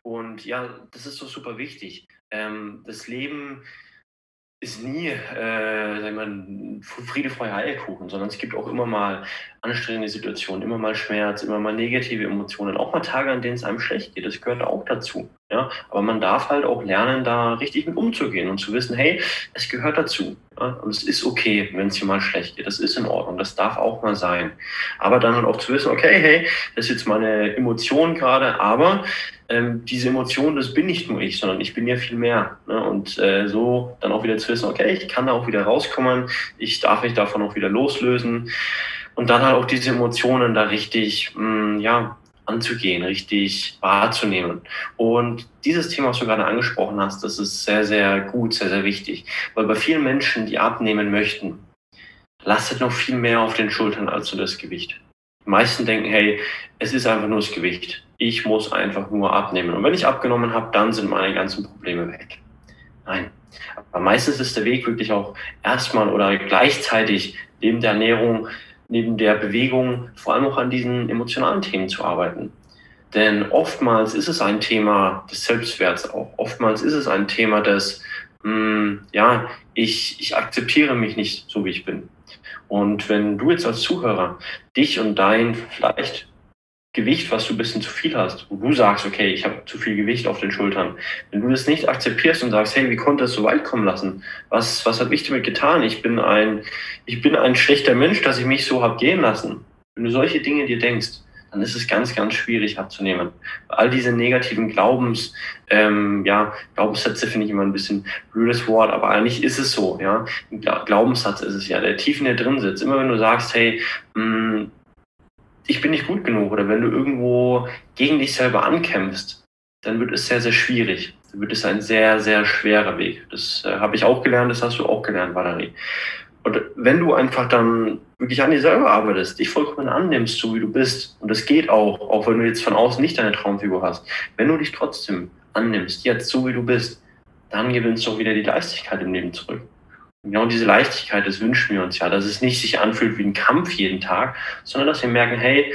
Und ja, das ist so super wichtig. Ähm, das Leben ist nie, äh, sag mal, Friede, Freude, Eierkuchen, sondern es gibt auch immer mal anstrengende Situationen, immer mal Schmerz, immer mal negative Emotionen, auch mal Tage, an denen es einem schlecht geht. Das gehört auch dazu. Ja? Aber man darf halt auch lernen, da richtig mit umzugehen und zu wissen, hey, es gehört dazu. Ja? Und es ist okay, wenn es dir mal schlecht geht. Das ist in Ordnung. Das darf auch mal sein. Aber dann halt auch zu wissen, okay, hey, das ist jetzt meine Emotion gerade, aber ähm, diese Emotion, das bin nicht nur ich, sondern ich bin ja viel mehr. Ne? Und äh, so dann auch wieder zu wissen, okay, ich kann da auch wieder rauskommen, ich darf mich davon auch wieder loslösen und dann halt auch diese Emotionen da richtig, mh, mm, ja, anzugehen, richtig wahrzunehmen. Und dieses Thema, was du gerade angesprochen hast, das ist sehr, sehr gut, sehr, sehr wichtig. Weil bei vielen Menschen, die abnehmen möchten, lastet noch viel mehr auf den Schultern als so das Gewicht. Die meisten denken, hey, es ist einfach nur das Gewicht. Ich muss einfach nur abnehmen. Und wenn ich abgenommen habe, dann sind meine ganzen Probleme weg. Nein. Aber meistens ist der Weg wirklich auch erstmal oder gleichzeitig neben der Ernährung, neben der Bewegung, vor allem auch an diesen emotionalen Themen zu arbeiten. Denn oftmals ist es ein Thema des Selbstwerts auch. Oftmals ist es ein Thema des, mh, hm, ja, ich, ich akzeptiere mich nicht so, wie ich bin. Und wenn du jetzt als Zuhörer dich und dein vielleicht Gewicht, was du ein bisschen zu viel hast, wo du sagst, okay, ich habe zu viel Gewicht auf den Schultern, wenn du das nicht akzeptierst und sagst, hey, wie konnte es so weit kommen lassen? Was, was habe ich damit getan? Ich bin ein, ich bin ein schlechter Mensch, dass ich mich so habe gehen lassen. Wenn du solche Dinge dir denkst, dann ist es ganz, ganz schwierig abzunehmen. All diese negativen Glaubens, ähm, ja, Glaubenssätze finde ich immer ein bisschen blödes Wort, aber eigentlich ist es so, ja. Ein Glaubenssatz ist es ja, der tief in dir drin sitzt. Immer wenn du sagst, hey, mh, mm, ich bin nicht gut genug oder wenn du irgendwo gegen dich selber ankämpfst, dann wird es sehr, sehr schwierig. Dann wird es ein sehr, sehr schwerer Weg. Das äh, habe ich auch gelernt, das hast du auch gelernt, Valerie. Und wenn du einfach dann wirklich an dir selber arbeitest, dich vollkommen annimmst, so wie du bist, und das geht auch, auch wenn du jetzt von außen nicht deine Traumfigur hast, wenn du dich trotzdem annimmst, jetzt so wie du bist, dann gewinnst du auch wieder die Leichtigkeit im Leben zurück. Genau diese Leichtigkeit, das wünschen wir uns ja, dass es nicht sich anfühlt wie ein Kampf jeden Tag, sondern dass wir merken, hey,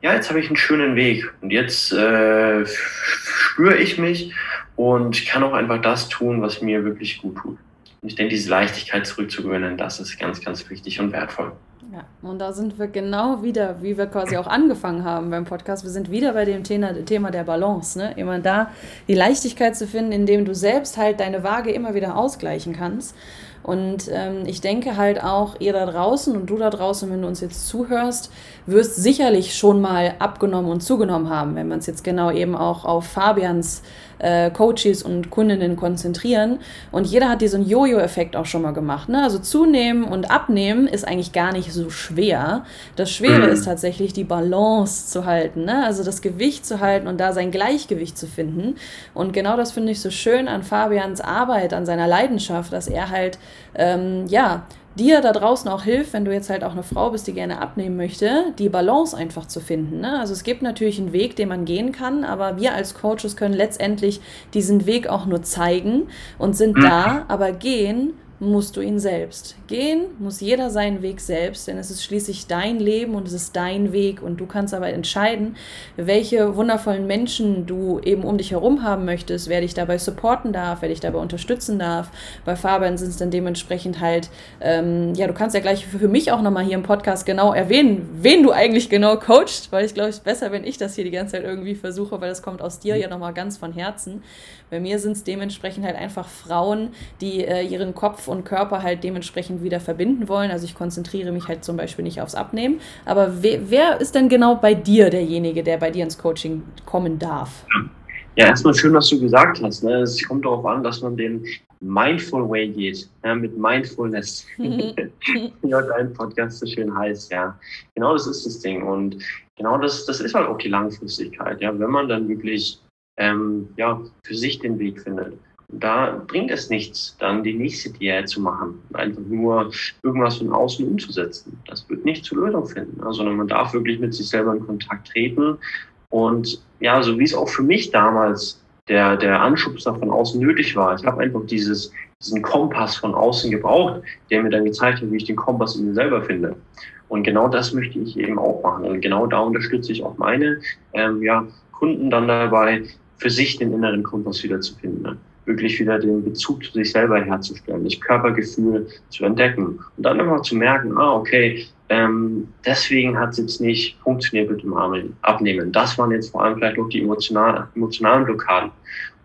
ja, jetzt habe ich einen schönen Weg und jetzt äh, spüre ich mich und kann auch einfach das tun, was mir wirklich gut tut. Und ich denke, diese Leichtigkeit zurückzugewinnen, das ist ganz, ganz wichtig und wertvoll. Ja, und da sind wir genau wieder, wie wir quasi auch angefangen haben beim Podcast. Wir sind wieder bei dem Thema, Thema der Balance. Ne? Immer da die Leichtigkeit zu finden, indem du selbst halt deine Waage immer wieder ausgleichen kannst. Und ähm, ich denke halt auch, ihr da draußen und du da draußen, wenn du uns jetzt zuhörst, wirst sicherlich schon mal abgenommen und zugenommen haben, wenn man es jetzt genau eben auch auf Fabians äh, Coaches und Kundinnen konzentrieren. Und jeder hat diesen Jojo-Effekt auch schon mal gemacht. Ne? Also zunehmen und abnehmen ist eigentlich gar nicht so schwer. Das Schwere mhm. ist tatsächlich die Balance zu halten, ne? also das Gewicht zu halten und da sein Gleichgewicht zu finden. Und genau das finde ich so schön an Fabians Arbeit, an seiner Leidenschaft, dass er halt, ähm, ja, dir da draußen auch hilft, wenn du jetzt halt auch eine Frau bist, die gerne abnehmen möchte, die Balance einfach zu finden. Ne? Also es gibt natürlich einen Weg, den man gehen kann, aber wir als Coaches können letztendlich diesen Weg auch nur zeigen und sind mhm. da, aber gehen musst du ihn selbst. Gehen muss jeder seinen Weg selbst, denn es ist schließlich dein Leben und es ist dein Weg und du kannst aber entscheiden, welche wundervollen Menschen du eben um dich herum haben möchtest, wer dich dabei supporten darf, wer dich dabei unterstützen darf. Bei Fabian sind es dann dementsprechend halt, ähm, ja, du kannst ja gleich für mich auch nochmal hier im Podcast genau erwähnen, wen du eigentlich genau coachst, weil ich glaube, es ist besser, wenn ich das hier die ganze Zeit irgendwie versuche, weil das kommt aus dir ja nochmal ganz von Herzen. Bei mir sind es dementsprechend halt einfach Frauen, die äh, ihren Kopf und Körper halt dementsprechend wieder verbinden wollen. Also ich konzentriere mich halt zum Beispiel nicht aufs Abnehmen. Aber we wer ist denn genau bei dir derjenige, der bei dir ins Coaching kommen darf? Ja, erstmal schön, was du gesagt hast. Ne? Es kommt darauf an, dass man den Mindful Way geht, ja, mit Mindfulness, wie dein Podcast so schön heißt, ja. Genau das ist das Ding. Und genau das, das ist halt auch die Langfristigkeit, ja. Wenn man dann wirklich ähm, ja, für sich den Weg findet. Da bringt es nichts, dann die nächste Diät zu machen, einfach nur irgendwas von außen umzusetzen. Das wird nicht zur Lösung finden, sondern man darf wirklich mit sich selber in Kontakt treten. Und ja, so wie es auch für mich damals der, der Anschubser von außen nötig war. Ich habe einfach dieses, diesen Kompass von außen gebraucht, der mir dann gezeigt hat, wie ich den Kompass in mir selber finde. Und genau das möchte ich eben auch machen. Und genau da unterstütze ich auch meine ähm, ja, Kunden dann dabei, für sich den inneren Kompass wieder zu finden. Ne? Wirklich wieder den Bezug zu sich selber herzustellen, das Körpergefühl zu entdecken und dann einfach zu merken, ah, okay, ähm, deswegen hat es jetzt nicht funktioniert mit dem Abnehmen. Das waren jetzt vor allem vielleicht auch die emotionalen, emotionalen Blockaden.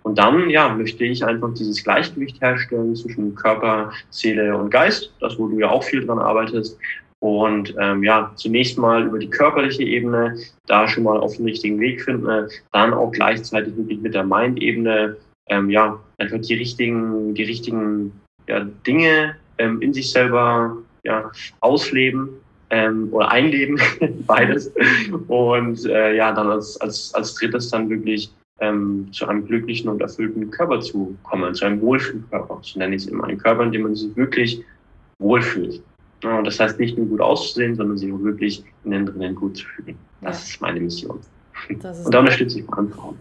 Und dann, ja, möchte ich einfach dieses Gleichgewicht herstellen zwischen Körper, Seele und Geist, das, wo du ja auch viel dran arbeitest, und ähm, ja, zunächst mal über die körperliche Ebene da schon mal auf den richtigen Weg finden, dann auch gleichzeitig mit der Mind-Ebene ähm, ja, einfach die richtigen, die richtigen ja, Dinge ähm, in sich selber ja, ausleben ähm, oder einleben, beides. Und äh, ja, dann als, als, als drittes dann wirklich ähm, zu einem glücklichen und erfüllten Körper zu kommen, zu einem Wohlfühlkörper. So nenne ich es immer. Ein Körper, in dem man sich wirklich wohlfühlt. Und das heißt nicht nur gut auszusehen, sondern sich auch wirklich innen drinnen gut zu fühlen. Das ja. ist meine Mission. Und da unterstütze ich Frauen.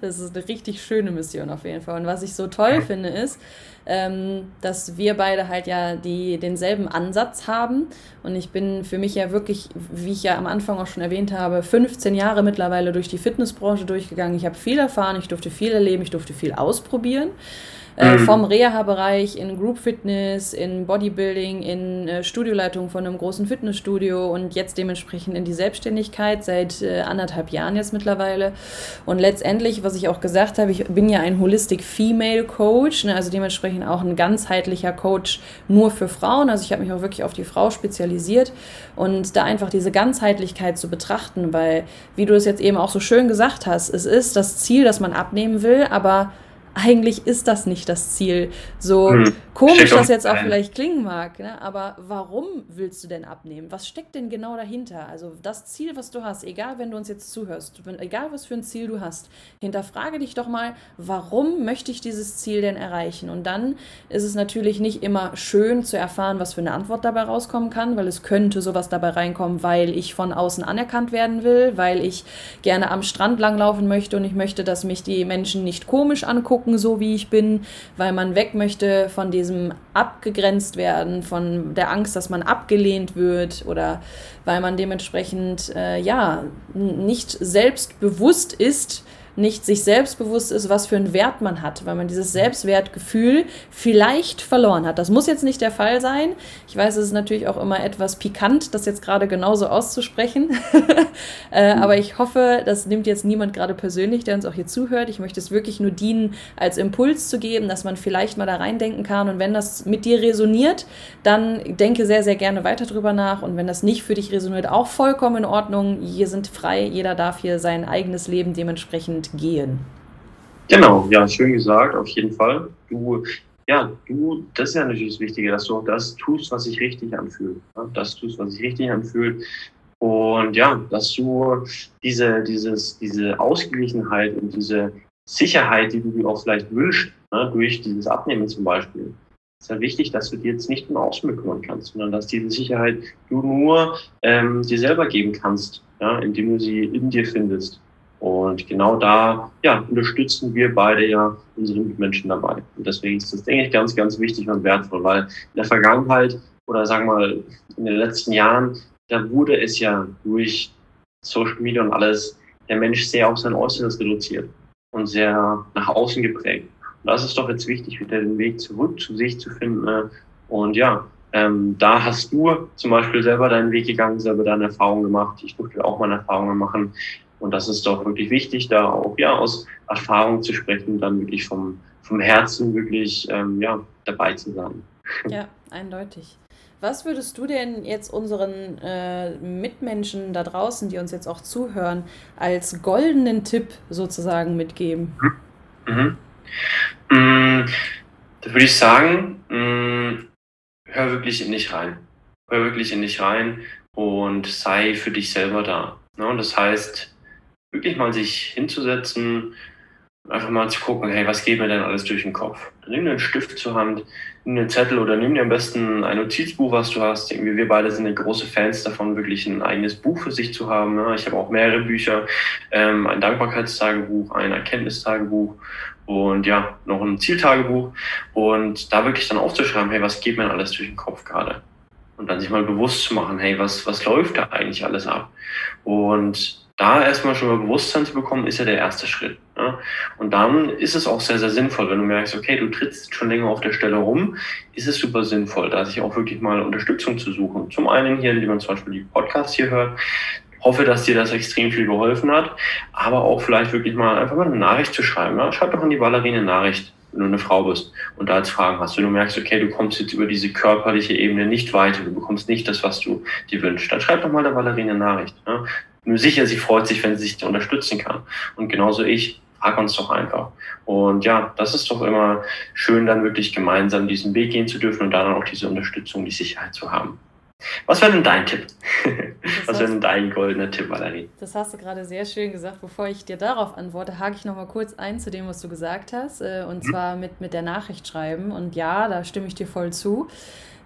das ist eine richtig schöne Mission auf jeden Fall. Und was ich so toll finde, ist, ähm, dass wir beide halt ja die, denselben Ansatz haben. Und ich bin für mich ja wirklich, wie ich ja am Anfang auch schon erwähnt habe, 15 Jahre mittlerweile durch die Fitnessbranche durchgegangen. Ich habe viel erfahren, ich durfte viel erleben, ich durfte viel ausprobieren. Äh, mhm. vom Reha-Bereich in Group Fitness, in Bodybuilding, in äh, Studioleitung von einem großen Fitnessstudio und jetzt dementsprechend in die Selbstständigkeit seit äh, anderthalb Jahren jetzt mittlerweile. Und letztendlich, was ich auch gesagt habe, ich bin ja ein Holistic Female Coach, ne, also dementsprechend auch ein ganzheitlicher Coach nur für Frauen. Also ich habe mich auch wirklich auf die Frau spezialisiert und da einfach diese Ganzheitlichkeit zu betrachten, weil, wie du es jetzt eben auch so schön gesagt hast, es ist das Ziel, dass man abnehmen will, aber eigentlich ist das nicht das Ziel. So hm. komisch das jetzt auch vielleicht klingen mag, ne? aber warum willst du denn abnehmen? Was steckt denn genau dahinter? Also das Ziel, was du hast, egal wenn du uns jetzt zuhörst, egal was für ein Ziel du hast, hinterfrage dich doch mal, warum möchte ich dieses Ziel denn erreichen? Und dann ist es natürlich nicht immer schön zu erfahren, was für eine Antwort dabei rauskommen kann, weil es könnte sowas dabei reinkommen, weil ich von außen anerkannt werden will, weil ich gerne am Strand langlaufen möchte und ich möchte, dass mich die Menschen nicht komisch angucken gucken, so wie ich bin, weil man weg möchte von diesem abgegrenzt werden, von der Angst, dass man abgelehnt wird oder weil man dementsprechend äh, ja nicht selbstbewusst ist, nicht sich selbstbewusst ist, was für einen Wert man hat, weil man dieses Selbstwertgefühl vielleicht verloren hat. Das muss jetzt nicht der Fall sein. Ich weiß, es ist natürlich auch immer etwas pikant, das jetzt gerade genauso auszusprechen. äh, aber ich hoffe, das nimmt jetzt niemand gerade persönlich, der uns auch hier zuhört. Ich möchte es wirklich nur dienen, als Impuls zu geben, dass man vielleicht mal da reindenken kann. Und wenn das mit dir resoniert, dann denke sehr, sehr gerne weiter drüber nach. Und wenn das nicht für dich resoniert, auch vollkommen in Ordnung. Wir sind frei, jeder darf hier sein eigenes Leben dementsprechend gehen. Genau, ja, schön gesagt, auf jeden Fall. Du, ja, du, das ist ja natürlich das Wichtige, dass du auch das tust, was sich richtig anfühlt. Ja? Das tust, was sich richtig anfühlt. Und ja, dass du diese, dieses, diese Ausgeglichenheit und diese Sicherheit, die du dir auch vielleicht wünschst, ne, durch dieses Abnehmen zum Beispiel, ist ja wichtig, dass du dir jetzt nicht nur außen bekümmern kannst, sondern dass diese Sicherheit du nur ähm, dir selber geben kannst, ja, indem du sie in dir findest. Und genau da ja, unterstützen wir beide ja unsere Mitmenschen dabei. Und deswegen ist das, denke ich, ganz, ganz wichtig und wertvoll, weil in der Vergangenheit oder sagen wir mal in den letzten Jahren, da wurde es ja durch Social Media und alles der Mensch sehr auf sein Äußeres reduziert und sehr nach außen geprägt. Und das ist doch jetzt wichtig, wieder den Weg zurück zu sich zu finden. Ne? Und ja, ähm, da hast du zum Beispiel selber deinen Weg gegangen, selber deine Erfahrungen gemacht. Ich durfte auch meine Erfahrungen machen. Und das ist doch wirklich wichtig, da auch ja aus Erfahrung zu sprechen, dann wirklich vom, vom Herzen wirklich ähm, ja, dabei zu sein. Ja, eindeutig. Was würdest du denn jetzt unseren äh, Mitmenschen da draußen, die uns jetzt auch zuhören, als goldenen Tipp sozusagen mitgeben? Mhm. Mhm. Da würde ich sagen, mh, mm, hör wirklich in dich rein. Hör wirklich in dich rein und sei für dich selber da. Ne? Das heißt, wirklich mal sich hinzusetzen, einfach mal zu gucken, hey, was geht mir denn alles durch den Kopf? Nimm dir einen Stift zur Hand, nimm dir einen Zettel oder nimm dir am besten ein Notizbuch, was du hast. Irgendwie wir beide sind große Fans davon, wirklich ein eigenes Buch für sich zu haben. Ne? Ich habe auch mehrere Bücher, ähm, ein Dankbarkeitstagebuch, ein Erkenntnistagebuch und ja, noch ein Zieltagebuch. Und da wirklich dann aufzuschreiben, hey, was geht mir alles durch den Kopf gerade? Und dann sich mal bewusst zu machen, hey, was, was läuft da eigentlich alles ab? Und da erstmal schon mal Bewusstsein zu bekommen, ist ja der erste Schritt. Ne? Und dann ist es auch sehr, sehr sinnvoll, wenn du merkst, okay, du trittst schon länger auf der Stelle rum, ist es super sinnvoll, da sich auch wirklich mal Unterstützung zu suchen. Zum einen hier, indem man zum Beispiel die Podcasts hier hört, hoffe, dass dir das extrem viel geholfen hat, aber auch vielleicht wirklich mal einfach mal eine Nachricht zu schreiben. Ne? Schreib doch an die Valerie eine Nachricht wenn du eine Frau bist und da als Fragen hast, wenn du merkst, okay, du kommst jetzt über diese körperliche Ebene nicht weiter, du bekommst nicht das, was du dir wünschst, dann schreib doch mal der Valerie eine Nachricht. Ne? sicher, sie freut sich, wenn sie sich unterstützen kann. Und genauso ich, frag uns doch einfach. Und ja, das ist doch immer schön, dann wirklich gemeinsam diesen Weg gehen zu dürfen und dann auch diese Unterstützung, die Sicherheit zu haben. Was wäre denn dein Tipp? Was wäre denn dein goldener Tipp, Valerie? Das hast du gerade sehr schön gesagt. Bevor ich dir darauf antworte, hake ich noch mal kurz ein zu dem, was du gesagt hast. Äh, und mhm. zwar mit, mit der Nachricht schreiben. Und ja, da stimme ich dir voll zu.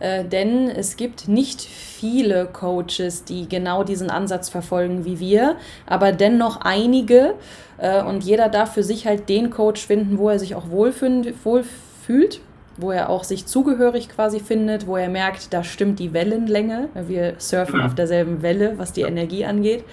Äh, denn es gibt nicht viele Coaches, die genau diesen Ansatz verfolgen wie wir, aber dennoch einige. Äh, und jeder darf für sich halt den Coach finden, wo er sich auch wohlfühlt wo er auch sich zugehörig quasi findet, wo er merkt, da stimmt die Wellenlänge. Wir surfen auf derselben Welle, was die Energie angeht.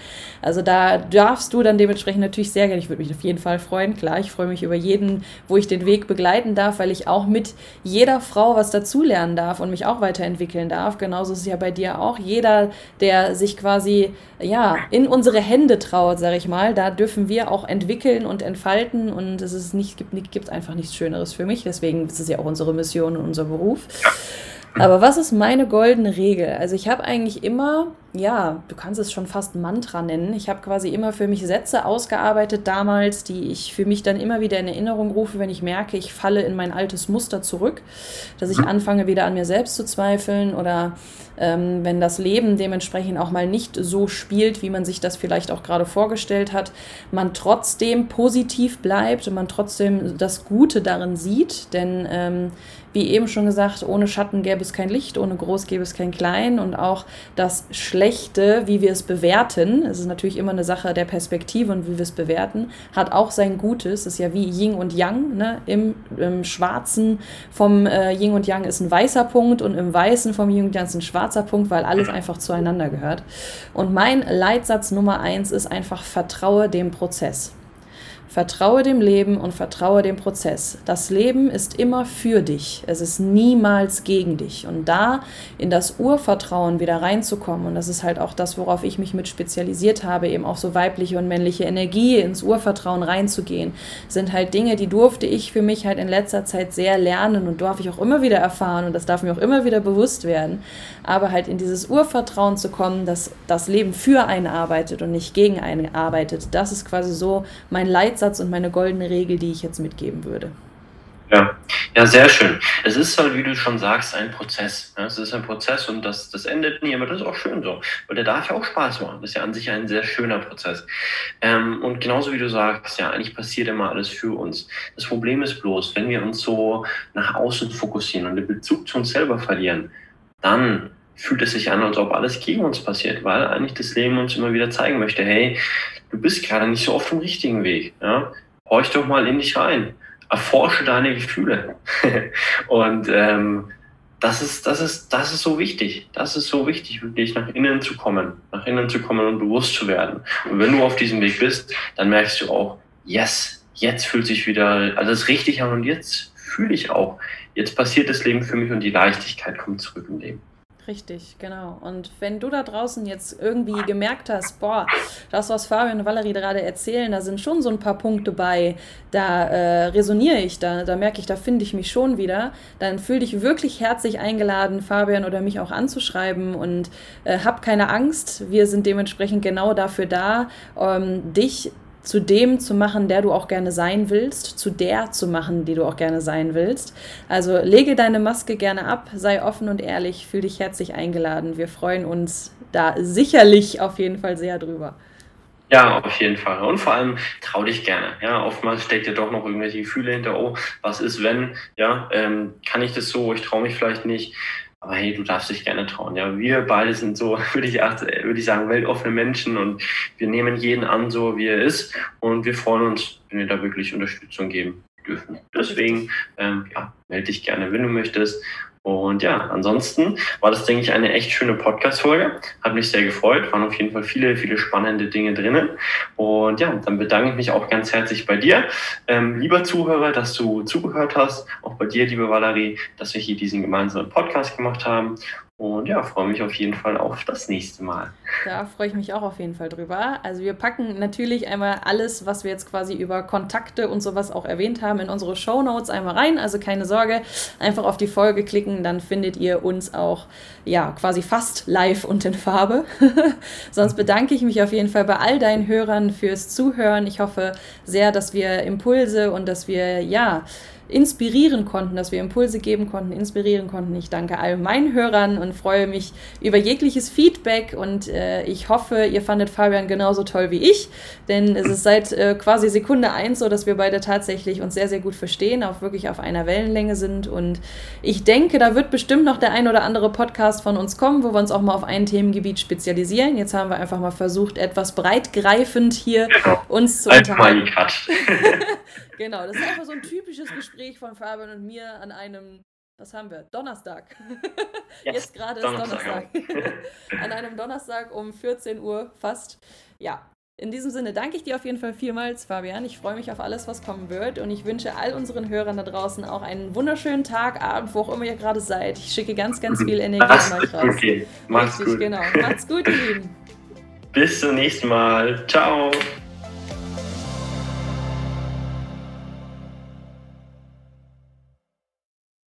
Also da darfst du dann dementsprechend natürlich sehr gerne, ich würde mich auf jeden Fall freuen, klar, ich freue mich über jeden, wo ich den Weg begleiten darf, weil ich auch mit jeder Frau was dazulernen darf und mich auch weiterentwickeln darf. Genauso ist es ja bei dir auch. Jeder, der sich quasi ja, in unsere Hände traut, sage ich mal, da dürfen wir auch entwickeln und entfalten und es ist nicht, gibt, gibt einfach nichts Schöneres für mich. Deswegen ist es ja auch unsere Mission und unser Beruf. Aber was ist meine goldene Regel? Also ich habe eigentlich immer, ja, du kannst es schon fast Mantra nennen. Ich habe quasi immer für mich Sätze ausgearbeitet damals, die ich für mich dann immer wieder in Erinnerung rufe, wenn ich merke, ich falle in mein altes Muster zurück, dass ich mhm. anfange wieder an mir selbst zu zweifeln oder ähm, wenn das Leben dementsprechend auch mal nicht so spielt, wie man sich das vielleicht auch gerade vorgestellt hat, man trotzdem positiv bleibt und man trotzdem das Gute darin sieht. Denn ähm, wie eben schon gesagt, ohne Schatten gäbe es kein Licht, ohne Groß gäbe es kein Klein und auch das Schlechte Schlechte, wie wir es bewerten, es ist natürlich immer eine Sache der Perspektive und wie wir es bewerten, hat auch sein Gutes. Es ist ja wie Yin und Yang. Ne? Im, Im, Schwarzen vom äh, Yin und Yang ist ein weißer Punkt und im Weißen vom Yin und Yang ist ein schwarzer Punkt, weil alles einfach zueinander gehört. Und mein Leitsatz Nummer eins ist einfach, vertraue dem Prozess. Vertraue dem Leben und vertraue dem Prozess. Das Leben ist immer für dich. Es ist niemals gegen dich. Und da in das Urvertrauen wieder reinzukommen, und das ist halt auch das, worauf ich mich mit spezialisiert habe, eben auch so weibliche und männliche Energie ins Urvertrauen reinzugehen, sind halt Dinge, die durfte ich für mich halt in letzter Zeit sehr lernen und darf ich auch immer wieder erfahren und das darf mir auch immer wieder bewusst werden. Aber halt in dieses Urvertrauen zu kommen, dass das Leben für einen arbeitet und nicht gegen einen arbeitet, das ist quasi so mein Leitsatz und meine goldene Regel, die ich jetzt mitgeben würde. Ja, ja, sehr schön. Es ist halt, wie du schon sagst, ein Prozess. Ja, es ist ein Prozess und das, das endet nie, aber das ist auch schön so. Weil der darf ja auch Spaß machen. Das ist ja an sich ein sehr schöner Prozess. Ähm, und genauso wie du sagst, ja, eigentlich passiert immer alles für uns. Das Problem ist bloß, wenn wir uns so nach außen fokussieren und den Bezug zu uns selber verlieren, dann fühlt es sich an, als ob alles gegen uns passiert, weil eigentlich das Leben uns immer wieder zeigen möchte, hey, du bist gerade nicht so auf dem richtigen Weg. Ja? Horch doch mal in dich rein. Erforsche deine Gefühle. und ähm, das ist, das ist, das ist so wichtig. Das ist so wichtig, wirklich nach innen zu kommen, nach innen zu kommen und bewusst zu werden. Und wenn du auf diesem Weg bist, dann merkst du auch, yes, jetzt fühlt sich wieder alles richtig an und jetzt fühle ich auch, jetzt passiert das Leben für mich und die Leichtigkeit kommt zurück im Leben. Richtig, genau. Und wenn du da draußen jetzt irgendwie gemerkt hast, boah, das, was Fabian und Valerie gerade erzählen, da sind schon so ein paar Punkte bei, da äh, resoniere ich, da, da merke ich, da finde ich mich schon wieder, dann fühl dich wirklich herzlich eingeladen, Fabian oder mich auch anzuschreiben und äh, hab keine Angst. Wir sind dementsprechend genau dafür da, ähm, dich zu dem zu machen, der du auch gerne sein willst, zu der zu machen, die du auch gerne sein willst. Also lege deine Maske gerne ab, sei offen und ehrlich, fühl dich herzlich eingeladen. Wir freuen uns da sicherlich auf jeden Fall sehr drüber. Ja, auf jeden Fall. Und vor allem trau dich gerne. Ja, oftmals steckt ja doch noch irgendwelche Gefühle hinter. Oh, was ist wenn? Ja, ähm, kann ich das so? Ich traue mich vielleicht nicht. Aber hey, du darfst dich gerne trauen. Ja, wir beide sind so, würde ich, würde ich sagen, weltoffene Menschen und wir nehmen jeden an, so wie er ist. Und wir freuen uns, wenn wir da wirklich Unterstützung geben dürfen. Deswegen, ähm, ja, melde dich gerne, wenn du möchtest. Und ja, ansonsten war das, denke ich, eine echt schöne Podcast-Folge. Hat mich sehr gefreut. Waren auf jeden Fall viele, viele spannende Dinge drinnen. Und ja, dann bedanke ich mich auch ganz herzlich bei dir, ähm, lieber Zuhörer, dass du zugehört hast. Auch bei dir, liebe Valerie, dass wir hier diesen gemeinsamen Podcast gemacht haben. Und ja, freue mich auf jeden Fall auf das nächste Mal. Da freue ich mich auch auf jeden Fall drüber. Also wir packen natürlich einmal alles, was wir jetzt quasi über Kontakte und sowas auch erwähnt haben, in unsere Show Notes einmal rein. Also keine Sorge, einfach auf die Folge klicken, dann findet ihr uns auch ja quasi fast live und in Farbe. Sonst bedanke ich mich auf jeden Fall bei all deinen Hörern fürs Zuhören. Ich hoffe sehr, dass wir Impulse und dass wir ja inspirieren konnten, dass wir Impulse geben konnten, inspirieren konnten. Ich danke all meinen Hörern und freue mich über jegliches Feedback und äh, ich hoffe, ihr fandet Fabian genauso toll wie ich, denn es ist seit äh, quasi Sekunde eins so, dass wir beide tatsächlich uns sehr, sehr gut verstehen, auch wirklich auf einer Wellenlänge sind und ich denke, da wird bestimmt noch der ein oder andere Podcast von uns kommen, wo wir uns auch mal auf ein Themengebiet spezialisieren. Jetzt haben wir einfach mal versucht, etwas breitgreifend hier genau. uns zu unterhalten. Genau, das ist einfach so ein typisches Gespräch von Fabian und mir an einem, was haben wir? Donnerstag. Yes, Jetzt gerade ist Donnerstag. an einem Donnerstag um 14 Uhr fast. Ja, in diesem Sinne danke ich dir auf jeden Fall vielmals, Fabian. Ich freue mich auf alles, was kommen wird. Und ich wünsche all unseren Hörern da draußen auch einen wunderschönen Tag, Abend, wo auch immer ihr gerade seid. Ich schicke ganz, ganz viel Energie an euch raus. Okay. Macht's Richtig, gut. genau. Macht's gut, ihr Lieben. Bis zum nächsten Mal. Ciao.